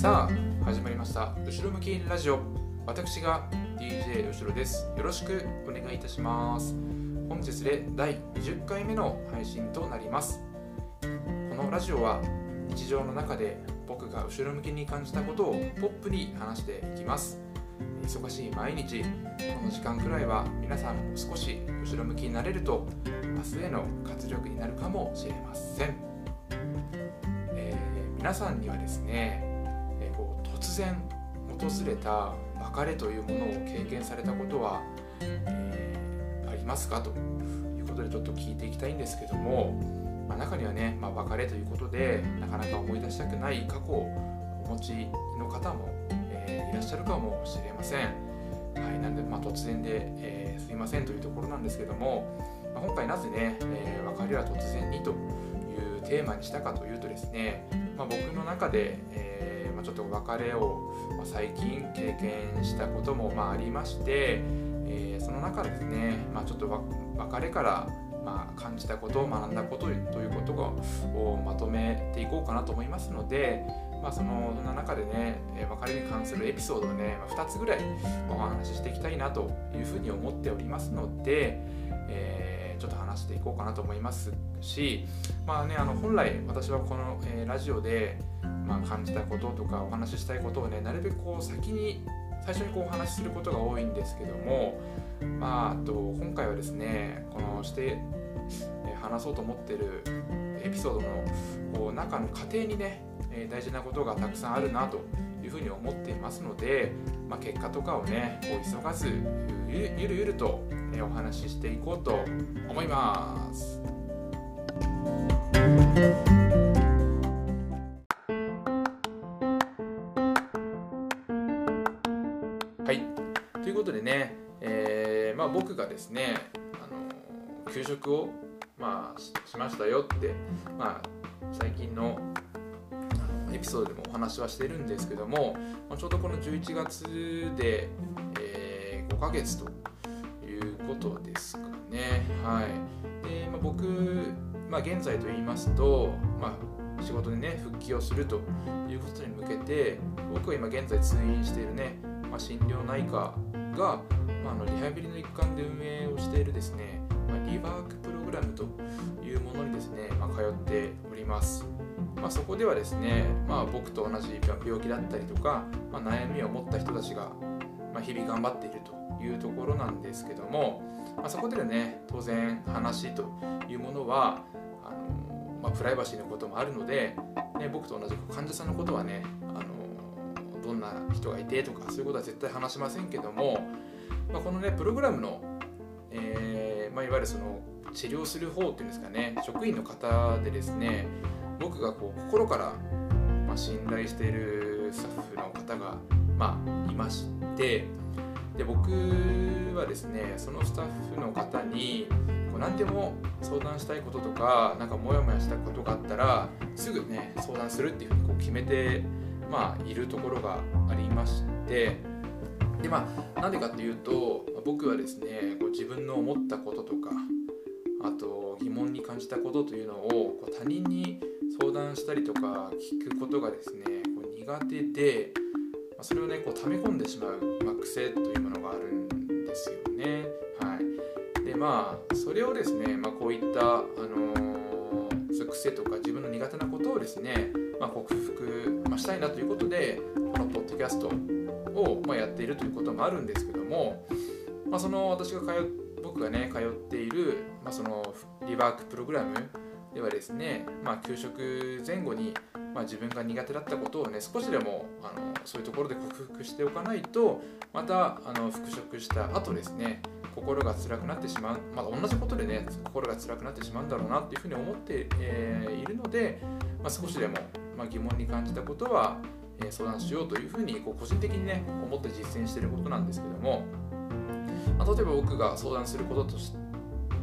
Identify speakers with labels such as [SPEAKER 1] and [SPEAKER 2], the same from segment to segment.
[SPEAKER 1] さあ始まりました。後ろ向きラジオ。私が DJ 後ろです。よろしくお願いいたします。本日で第20回目の配信となります。このラジオは日常の中で僕が後ろ向きに感じたことをポップに話していきます。忙しい毎日この時間くらいは皆さんも少し後ろ向きになれると明日への活力になるかもしれません、えー皆さんにはですね突然訪れた別れというものを経験されたことは、えー、ありますか？ということでちょっと聞いていきたいんですけども、まあ、中にはね、まあ、別れということでなかなか思い出したくない過去をお持ちの方も、えー、いらっしゃるかもしれません。はい、なんで、まあ、突然で、えー、すいませんというところなんですけども、まあ、今回なぜね、え、別れは突然にというテーマにしたかというとですね、ま、僕の中で、えーまあ、ちょっと別れを、まあ最近経験したこともまあありまして、えー、その中でですね、まあ、ちょっと別れからまあ感じたこと学んだことということをまとめていこうかなと思いますので、まあ、そのそんな中でね別れに関するエピソードをね2つぐらいお話ししていきたいなというふうに思っておりますので、えー、ちょっと話していこうかなと思いますし、まあね、あの本来私はこの、えー、ラジオでまあ、感じたこととかお話ししたいことをねなるべくこう先に最初にこうお話しすることが多いんですけども、まあ、あと今回はですねこのして話そうと思ってるエピソードのこう中の過程にね大事なことがたくさんあるなというふうに思っていますので、まあ、結果とかをねこう急がずゆるゆるとお話ししていこうと思います。ですね、あの給食を、まあ、しましたよって、まあ、最近のエピソードでもお話はしてるんですけども、まあ、ちょうどこの11月で、えー、5ヶ月ということですかね。はいでまあ、僕、まあ、現在と言いますと、まあ、仕事でね復帰をするということに向けて僕は今現在通院しているね、まあ、心療内科が、まあ、あのリハビリの一環で運営をしているですね、まあ、リワークプログラムというものにですね、まあ、通っております。まあ、そこではですね、まあ、僕と同じ病気だったりとか、まあ、悩みを持った人たちが、まあ、日々頑張っているというところなんですけども、まあ、そこでね当然話というものはあの、まあ、プライバシーのこともあるので、ね、僕と同じ患者さんのことはねあのどんな人がいてとかそういうことは絶対話しませんけども、まあ、このねプログラムの、えーまあ、いわゆるその治療する方っていうんですかね職員の方でですね僕がこう心から、まあ、信頼しているスタッフの方が、まあ、いましてで僕はですねそのスタッフの方にこう何でも相談したいこととか何かモヤモヤしたことがあったらすぐね相談するっていうふうにこう決めてまあ、いるところがありましてでまあなんでかっていうと僕はですねこう自分の思ったこととかあと疑問に感じたことというのをこう他人に相談したりとか聞くことがですねこう苦手で、まあ、それをねこう溜め込んでしまう、まあ、癖というものがあるんですよね。はい、でまあそれをですね、まあ、こういった、あのー、そういう癖とか自分の苦手なことをですねまあ、克服、まあ、したいなということでこのポッドキャストを、まあ、やっているということもあるんですけども、まあ、その私が通僕がね通っている、まあ、そのリワークプログラムではですね、まあ、給食前後に、まあ、自分が苦手だったことをね少しでもあのそういうところで克服しておかないとまたあの復職した後ですね心が辛くなってしまう、まあ、同じことでね心が辛くなってしまうんだろうなっていうふうに思って、えー、いるので、まあ、少しでもまあ、疑問に感じたことは、相談しようというふうにこう個人的にね思って実践していることなんですけども、まあ、例えば僕が相談することとし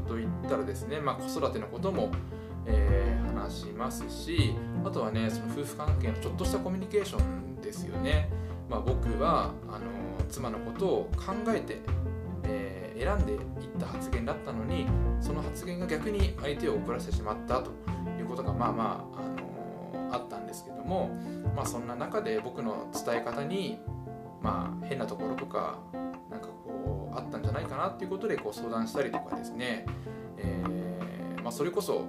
[SPEAKER 1] といったらですね、まあ、子育てのことも、えー、話しますしあとはねその夫婦関係のちょっとしたコミュニケーションですよね、まあ、僕はあの妻のことを考えて、えー、選んでいった発言だったのにその発言が逆に相手を怒らせてしまったということがまあまああのあったんですけども、まあ、そんな中で僕の伝え方に、まあ、変なところとかなんかこうあったんじゃないかなっていうことでこう相談したりとかですね、えー、まあ、それこそ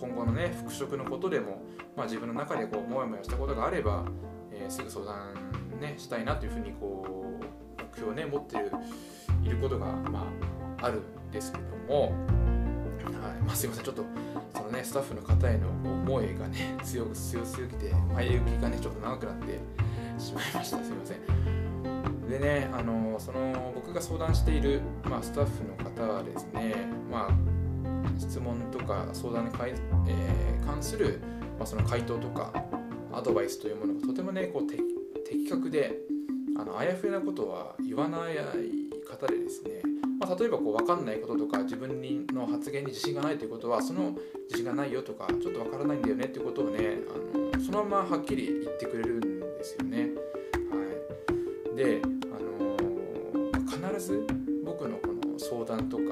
[SPEAKER 1] 今後のね復職のことでも、まあ、自分の中でこうモヤモヤしたことがあれば、えー、すぐ相談、ね、したいなというふうにこう目標をね持っていることが、まあ、あるんですけども、はい。まあ、すいません。ちょっとそのねスタッフの方への思いがね強く強すぎて前行きがねちょっと長くなってしまいました。すいません。でねあのその僕が相談している、まあ、スタッフの方はですねまあ質問とか相談にかい、えー、関する、まあ、その回答とかアドバイスというものがとてもねこう的確であのあやふやなことは言わない方でですね、まあ、例えばこう分かんないこととか自分の発言に自信がないということはその自信がないよとかちょっと分からないんだよねっていうことをねあのそのままはっきり言ってくれるんですよね。はい、で、あの必ず僕のこの相談とか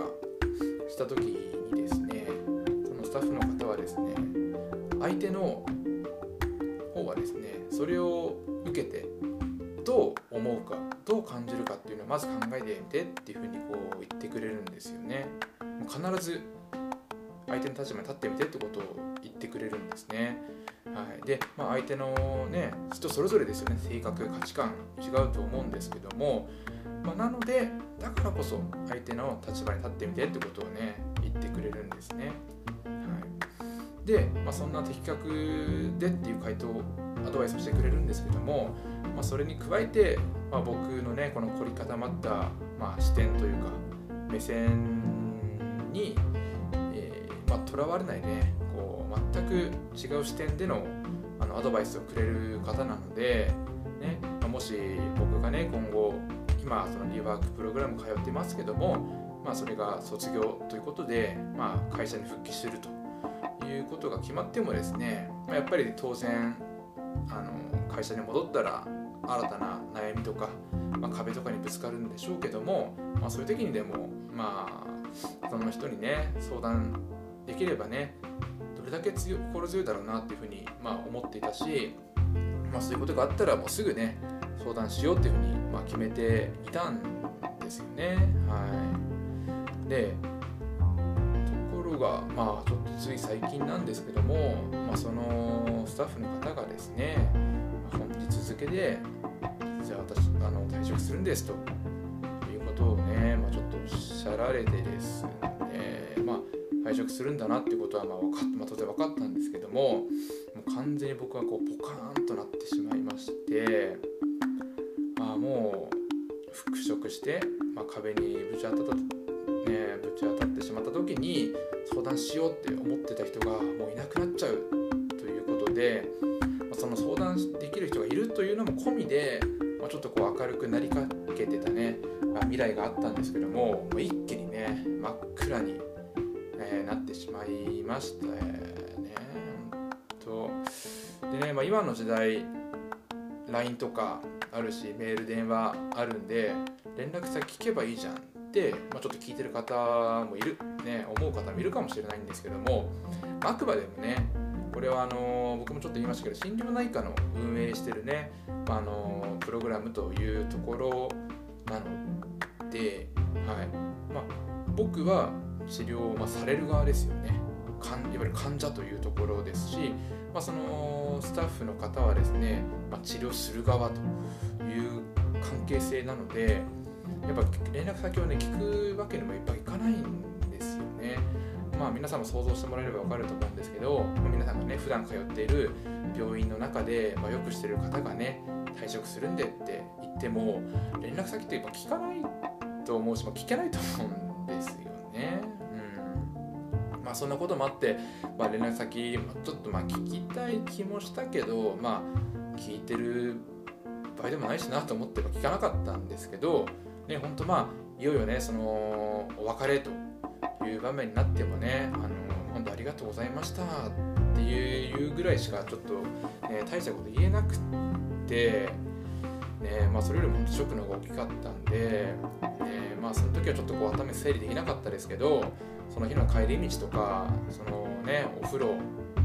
[SPEAKER 1] した時にですねそのスタッフの方はですね相手の方はですねそれを受けてどう思うかどう感じるかっていうのをまず考えてみてっていうふうにこう言ってくれるんですよね。必ず相手の立場に立ってみてってことを言ってくれるんですね。はい、で、まあ、相手のね人それぞれですよね。性格価値観違うと思うんですけども、まあ、なのでだからこそ相手の立場に立ってみてってことをね言ってくれるんですね、はい、で、まあ、そんな的確でっていう回答アドバイスをしてくれるんですけどもまあ、それに加えて、まあ、僕のねこの凝り固まった、まあ、視点というか目線にとえー、まあ、われないねこう全く違う視点でのあのアドバイスをくれる方なので、ねま、もし僕がね今後今そのリワークプログラム通ってますけども、まあ、それが卒業ということで、まあ、会社に復帰するということが決まってもですね、ま、やっぱり当然あの会社に戻ったら新たな悩みとか、まあ、壁とかにぶつかるんでしょうけども、まあ、そういう時にでもまあその人にね相談できればねどれだけ強心強いだろうなっていうふうに、まあ、思っていたし、まあ、そういうことがあったらもうすぐね相談しようっていうふうに、まあ、決めていたんですよね。はい、でところがまあちょっとつい最近なんですけども、まあ、そのスタッフの方がですね本日付でじゃあ私あの退職するんですということをね、まあ、ちょっとおっしゃられてですね、まあ、退職するんだなっていうことはまあ分かっ、まあ、当然分かったんですけどももう完全に僕はこうポカーンとなってしまいましてまあもう復職して、まあ、壁にぶち当たったねぶち当たってしまった時に相談しようって思ってた人がもういなくなっちゃうということでまその相談できる人がいるというのも込みで、まあ、ちょっとこう明るくなりかけてたね、まあ、未来があったんですけどももう一気にね真っ暗に、えー、なってしまいましたね。とでね、まあ、今の時代 LINE とかあるしメール電話あるんで連絡先聞けばいいじゃん、まあ、ちょっと聞いてる方もいる、ね、思う方もいるかもしれないんですけどもあくまでもねこれはあの僕もちょっと言いましたけど心療内科の運営してるね、まあ、あのプログラムというところなので、はい。まあ、僕は治療、まあ、される側ですよね。いわゆる患者というところですし、まあ、そのスタッフの方はですね、ま、治療する側という関係性なのでやっぱ連絡先をね聞くわけにもやっぱいかないんですよね。まあ、皆さんも想像してもらえれば分かると思うんですけど、皆さんがね普段通っている病院の中で、まあ、よくしてる方がね退職するんでって言っても連絡先ってやっぱ聞かないと思うし、まあ、聞けないと思うんですよね。うんまあ、そんなこともあって、まあ、連絡先ちょっとまあ聞きたい気もしたけど、まあ、聞いてる場合でもないしなと思って聞かなかったんですけど、ね、本当まあいよいよねそのお別れという場面になってもねあの本当ありがとうございましたっていうぐらいしかちょっと、ね、大したこと言えなくて、ねまあ、それよりもショックの方が大きかったんで、ねまあ、その時はちょっとこう頭整理できなかったですけどその日の帰り道とかその、ね、お風呂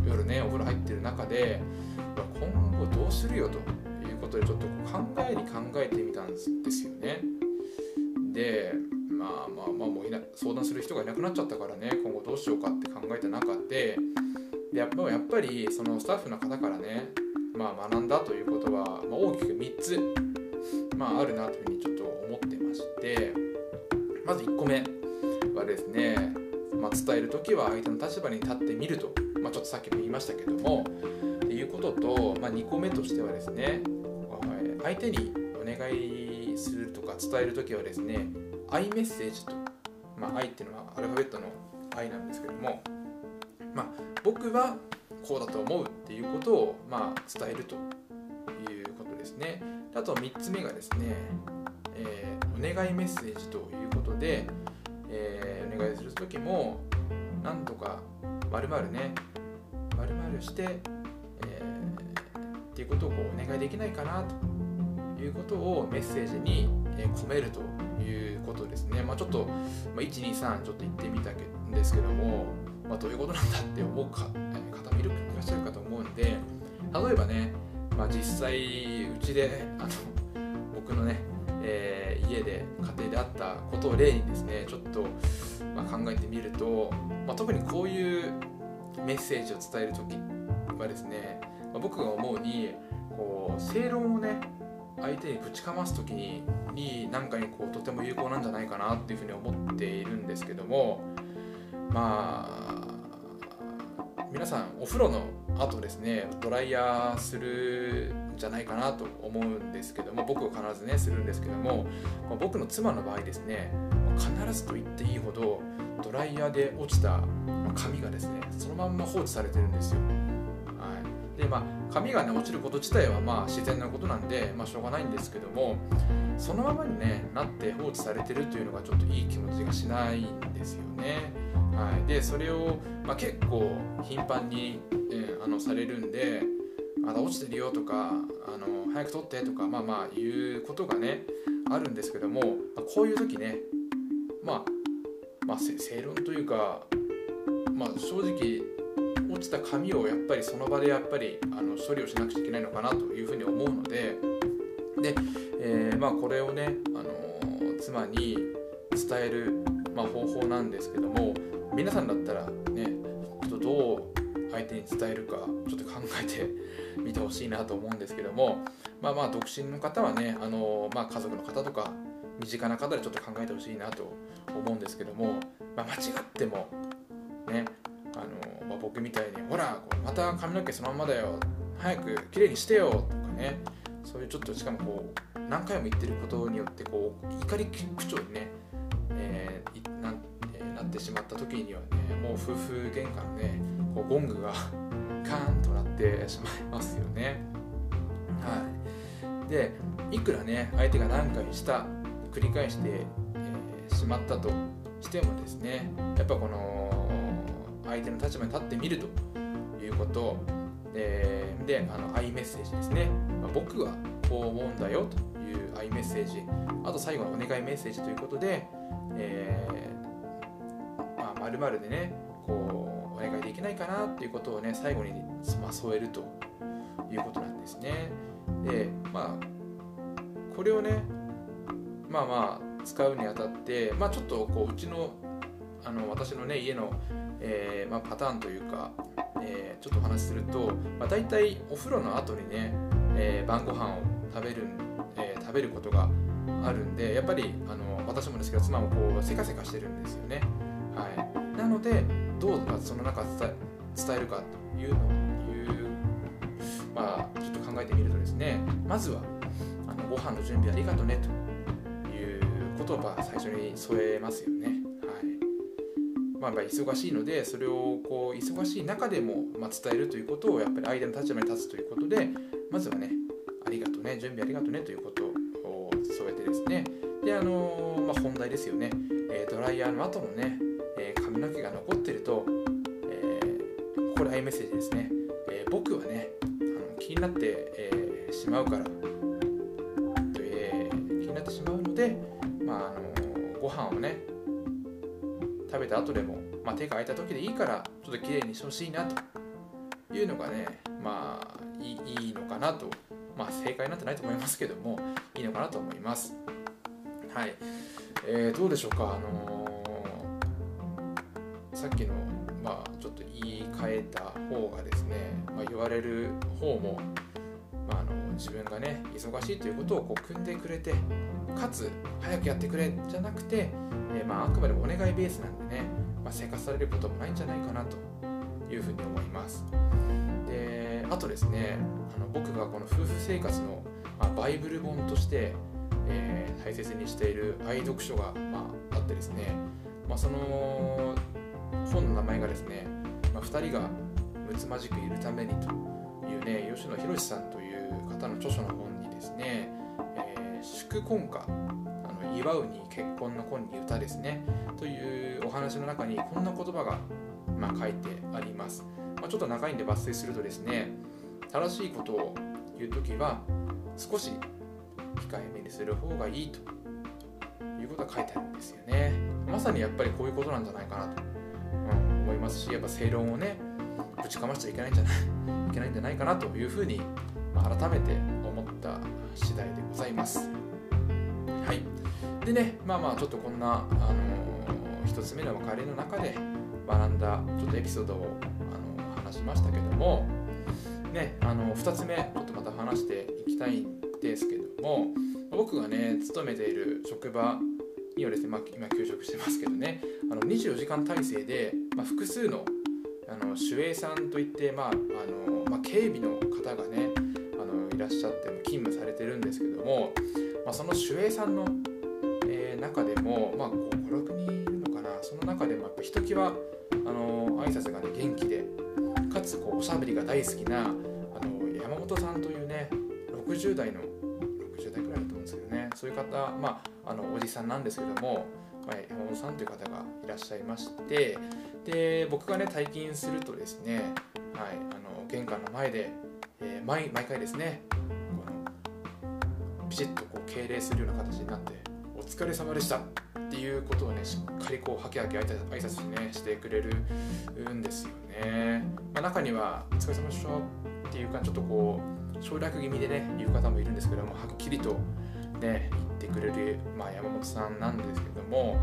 [SPEAKER 1] 夜ねお風呂入ってる中で今後どうするよということでちょっと考えに考えてみたんですよね。でまあまあまあもういな相談する人がいなくなっちゃったからね今後どうしようかって考えた中ででやっぱりそのスタッフの方からね、まあ、学んだということは、まあ、大きく3つ、まあ、あるなというふうにちょっと思ってましてまず1個目はですね、まあ、伝える時は相手の立場に立ってみると、まあ、ちょっとさっきも言いましたけどもっていうことと、まあ、2個目としてはですね相手にお願いするとか伝える時はですねイメッセージと、まあ、愛っていうのはアルファベットの愛なんですけども、まあ、僕はこうだと思うっていうことを、まあ、伝えるということですね。あと3つ目がですね、えー、お願いメッセージということで、えー、お願いする時もなんとか〇〇ね〇〇して、えー、っていうことをこうお願いできないかなと。いうことをメッセージに込めるということですね。まあ、ちょっと、まあ、123ちょっと言ってみたんですけども、まあ、どういうことなんだって思うか方もいらっしゃるかと思うんで例えばね、まあ、実際うちであの僕のね、えー、家で家庭であったことを例にですねちょっと、ま、考えてみると、ま、特にこういうメッセージを伝える時はですね、ま、僕が思うにこう正論をね相手にぶちかます時にに何かにこうとても有効なんじゃないかなっていうふうに思っているんですけどもまあ皆さんお風呂の後ですねドライヤーするんじゃないかなと思うんですけども僕は必ずねするんですけども僕の妻の場合ですね必ずと言っていいほどドライヤーで落ちた髪がですねそのまんま放置されてるんですよ。はい、でまあ髪がね落ちること自体はまあ自然なことなんで、まあ、しょうがないんですけどもそのままに、ね、なって放置されてるというのがちょっといい気持ちがしないんですよね。はい、でそれを、まあ、結構頻繁に、えー、あのされるんでまだ落ちてるよとかあの早く取ってとかまあまあ言うことがねあるんですけども、まあ、こういう時ねまあまあ正論というかまあ正直落ちた紙をやっぱりその場でやっぱりあの処理をしなくちゃいけないのかなというふうに思うのでで、えー、まあこれをね、あの妻に伝える、まあ、方法なんですけども皆さんだったらねちょっとどう相手に伝えるかちょっと考えてみてほしいなと思うんですけどもまあまあ独身の方はね、あのまあ、家族の方とか身近な方でちょっと考えてほしいなと思うんですけども、まあ、間違ってもねあの、僕みたいに「ほらまた髪の毛そのままだよ早くきれいにしてよ」とかねそういうちょっとしかもこう何回も言ってることによってこう怒り口調にね、えー、な、なってしまった時にはねもう夫婦喧嘩のねこうゴングが カーンとなってしまいますよね。はい、でいくらね相手が何回した繰り返して、えー、しまったとしてもですねやっぱこの相手の立場に立ってみるということ。でであのアイメッセージですね、まあ、僕はこう思うんだよというアイメッセージ。あと最後のお願いメッセージということで、えーまあ、〇〇でねこうお願いできないかなっていうことをね最後に、まあ、添えるということなんですね。でまあこれをねまあまあ使うにあたって、まあ、ちょっとこううちのあの私のね家の、えーまあ、パターンというか、えー、ちょっとお話しすると、まあ、大体お風呂の後にね、えー、晩ご飯を食べる、えー、食べることがあるんでやっぱりあの私もですけど妻もこうせかせかしてるんですよね。はい、なのでどうその中伝えるかというのをいう、まあ、ちょっと考えてみるとですねまずはあのご飯の準備ありがとねという言葉最初に添えますよね。まあ、忙しいのでそれをこう忙しい中でも、ま、伝えるということをやっぱり相手の立場に立つということでまずはねありがとうね準備ありがとうねということを添えてですね。であのー、まあ、本題ですよね、えー、ドライヤーの後のね、えー、髪の毛が残ってると、えー、これアイメッセージですね、え僕はねあの気になって、えしまうからえ気になってしまうので、まああのご飯をねべた後でも、まあ、手が空いた時でいいからちょっときれいにしてほしいなというのがねまあいいのかなと。まあ正解なんてないと思いますけどもいいのかなと思います。はい、えー、どうでしょうか？あのー、さっきのまあちょっと言い換えた方がですね、まあ、言われる方も、自分がね忙しいということをこう組んでくれてかつ早くやってくれじゃなくて、えー、まあ、あくまでお願いベースなんでね、まあ、生活されることもないんじゃないかなというふうに思います。であとですねあの僕がこの夫婦生活の、まあ、バイブル本として、えー、大切にしている愛読書が、まあ、あってですね、ま、その本の名前がですね、ま、2人がむつまじくいるためにというね吉野博さんと方の著書の本にですね、えー、祝婚歌あの祝うに結婚の婚に歌ですねというお話の中にこんな言葉が、まあ、書いてあります、まあ、ちょっと長いんで抜粋するとですね正しいことを言う時は少し控えめにする方がいいということが書いてあるんですよね。まさにやっぱりこういうことなんじゃないかなと、うん、思いますしやっぱ正論をねぶちかましちゃいけないんじゃないいけないんじゃないかなというふうに、改めて思った次第でございます。はい。でね、まあまあちょっとこんな、あのー、1つ目の別れの中で学んだちょっとエピソードを、あのー、話しましたけども、ね、あのー、2つ目ちょっとまた話していきたいんですけども僕がね勤めている職場にはですね、まあ、今休職してますけどねあの24時間体制で、まあ、複数のあの守衛さんといって、まああのまあ、警備の方がねらっしゃって勤務されてるんですけども、まあ、その守衛さんの、えー、中でも、まあ、56人いるのかなその中でもやっぱひときわあの挨拶がね元気でかつこうおしゃべりが大好きなあの山本さんというね60代の60代くらいだと思うんですけどねそういう方、まあ、あのおじさんなんですけども、はい、山本さんという方がいらっしゃいましてで僕がね退勤するとですね、はい、あの玄関の前で、えー、毎毎回ですねこのピシッとこう敬礼するような形になって「お疲れ様でした」っていうことをねしっかりこうはけはけ挨拶ねしてくれるんですよね、まあ、中には「お疲れ様でした」っていうかちょっとこう省略気味でね言う方もいるんですけどもはっきりとね言ってくれる、まあ、山本さんなんですけども。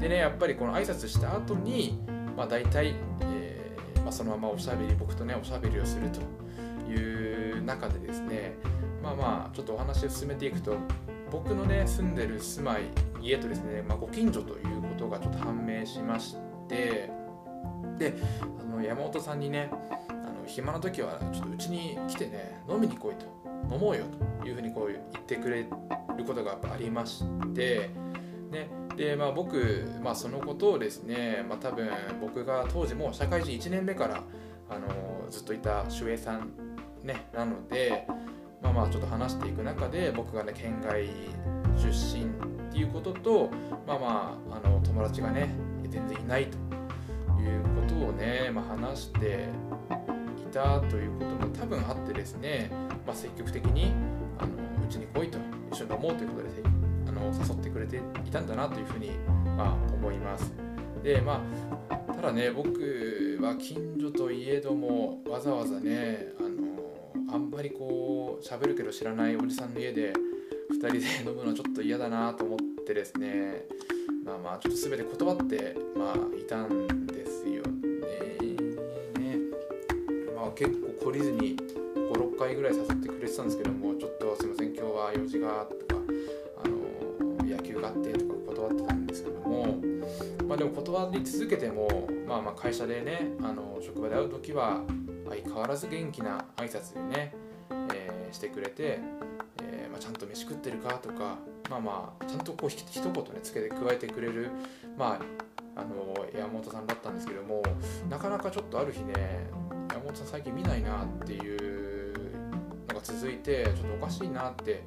[SPEAKER 1] でねやっぱりこの挨拶した後にまあ、大体、えーまあ、そのままおしゃべり僕とねおしゃべりをすると。いう中でですねまあまあちょっとお話を進めていくと僕のね住んでる住まい家とですね、まあ、ご近所ということがちょっと判明しましてであの山本さんにねあの暇な時はちょっとうちに来てね飲みに来いと飲もうよというふうにこう言ってくれることがありましてねでまあ僕、まあ、そのことをですね、まあ、多分僕が当時も社会人1年目からあのずっといた守衛さん、ね、なので、まあ、まあちょっと話していく中で僕がね県外出身っていうこととまあまああの友達がね全然いないということをね、まあ、話していたということも多分あってですね、まあ、積極的にあのうちに来いと一緒に飲もうということであの誘ってくれていたんだなというふうに、まあ、思います。でまあただね僕は近所といえどもわざわざねあんまりこう喋るけど知らないおじさんの家で2人で飲むのはちょっと嫌だなと思ってですねまあまあちょっと全て断ってまあいたんですよね。ねまあ結構懲りずに56回ぐらい誘ってくれてたんですけどもちょっとすいません今日は用事がとかあの野球があってとか断ってたんですけども、まあ、でも断り続けても、まあ、まあ会社でねあの職場で会う時は相変わらず元気な挨拶でね、えー、してくれて、えー、まあ、ちゃんと飯食ってるかとかまあまあちゃんとこう一言ねつけて加えてくれるまああの山本さんだったんですけどもなかなかちょっとある日ね山本さん最近見ないなっていうのが続いてちょっとおかしいなって、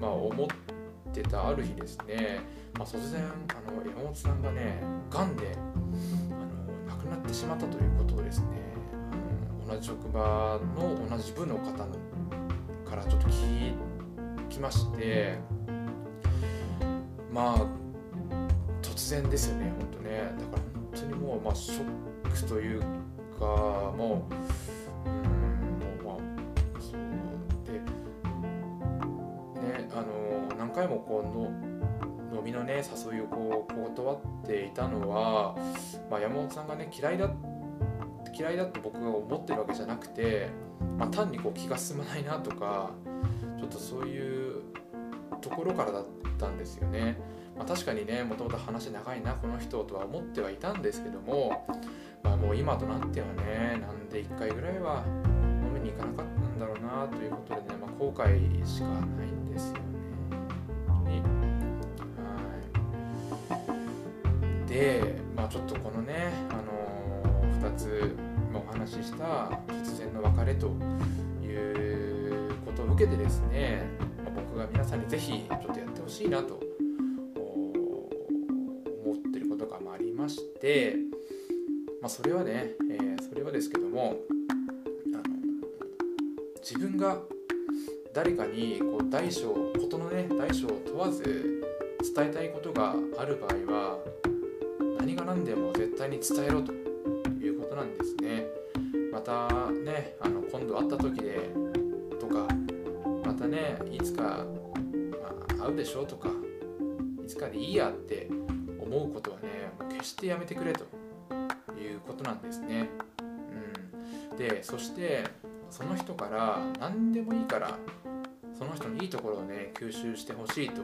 [SPEAKER 1] まあ、思ってたある日ですね、まあ、突然あの山本さんがねがんであの亡くなってしまったということをですね同じ職場の同じ部の方からちょっと聞きましてまあ突然ですよね本当ね。だから本当にもう、まあ、ショックというかもうんもうまあそうでねあの何回もこうの飲みのね誘いをこう断っていたのは、まあ、山本さんがね嫌いだっ嫌いだって僕が思ってるわけじゃなくて、まあ、単にこう気が進まないなとかちょっとそういうところからだったんですよね。まあ、確かにねもともと話長いなこの人とは思ってはいたんですけども、まあ、もう今となってはねなんで1回ぐらいは飲みに行かなかったんだろうなということでね、まあ、後悔しかないんですよね。はいで、まあ、ちょっとこのね、あの、2つ、お話しした突然の別れということを受けてですね、僕が皆さんに是非ちょっとやってほしいなと思ってることがありまして、まあ、それはね、えー、それはですけども自分が誰かにこう大小事のね大小を問わず伝えたいことがある場合は何が何でも絶対に伝えろと。ことなんですねまたねあの今度会った時でとかまたねいつか、まあ、会うでしょうとかいつかでいいやって思うことはね決してやめてくれということなんですね。うん、でそしてその人から何でもいいからその人のいいところをね吸収してほしいと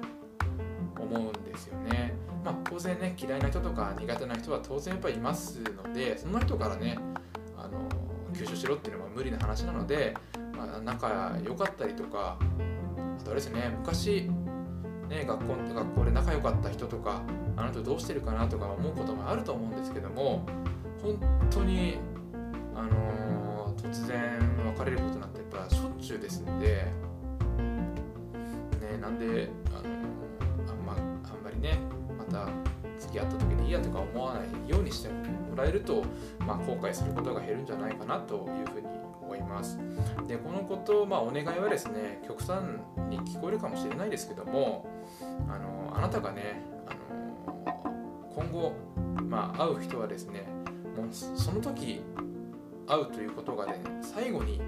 [SPEAKER 1] 思うんですよね。まあ、当然ね嫌いな人とか苦手な人は当然やっぱりいますのでその人からねあの吸収しろっていうのは無理な話なので、まあ、仲良かったりとかあとあれですね昔ね、学校学校で仲良かった人とかあの人どうしてるかなとか思うこともあると思うんですけども本当に、あのー、突然別れることなんてやっぱしょっちゅうですんで、ね、なんで、付き合った時にいいやとか思わないようにしてもらえると、まあ、後悔することが減るんじゃないかなというふうに思いますでこのこと、まあ、お願いはですね極端に聞こえるかもしれないですけどもあのあなたがねあの今後、まあ、会う人はですねもうその時会うということがね最後に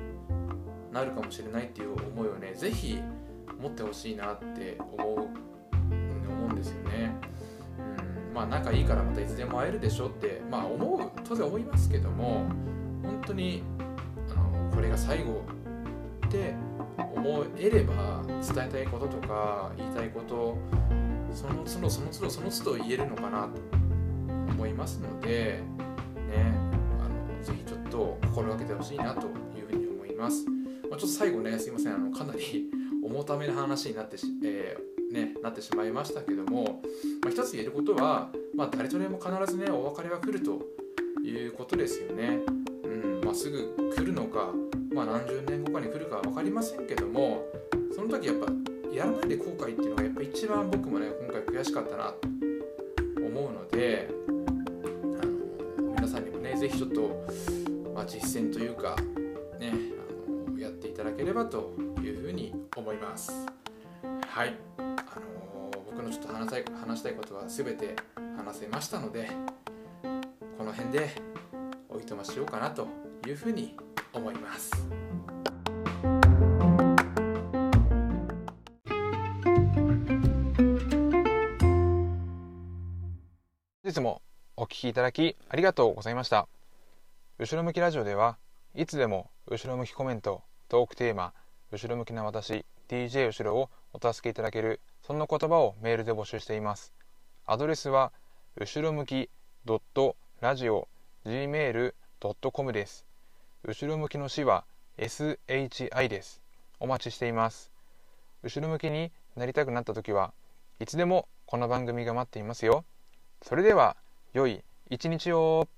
[SPEAKER 1] なるかもしれないっていう思いをね是非持ってほしいなって思う、思うんですよね。まあ仲いいからまたいつでも会えるでしょってまあ思う当然思いますけども本当にあのこれが最後って思えれば伝えたいこととか言いたいことその都度その都度その都度言えるのかなと思いますのでねあのぜひちょっと心がけてほしいなというふうに思います、まあ、ちょっと最後ねすいません。あのかなり重ためな話になって、えー、ね、なってしまいましたけども、まあ、一つ言えることは、まあ、誰とでも必ずねお別れは来るということですよね、うんまあ、すぐ来るのかまあ、何十年後かに来るか分かりませんけどもその時やっぱやらないで後悔っていうのがやっぱ一番僕もね今回悔しかったなと思うのであの皆さんにもね是非ちょっと、まあ、実践というかねあのやっていただければというふうに思います。はいあの僕のちょっと話したい話したいことは全て話せましたのでこの辺でおいとましようかなというふうに思います。
[SPEAKER 2] 本日もお聞きいただきありがとうございました。後ろ向きラジオではいつでも後ろ向きコメント、トークテーマ、後ろ向きな私、DJ 後ろをお助けいただけるそんな言葉をメールで募集しています。アドレスは後ろ向き .radio.gmail.com です。後ろ向きの死は SHI です。お待ちしています。後ろ向きになりたくなった時はいつでもこの番組が待っていますよ。それでは良い一日を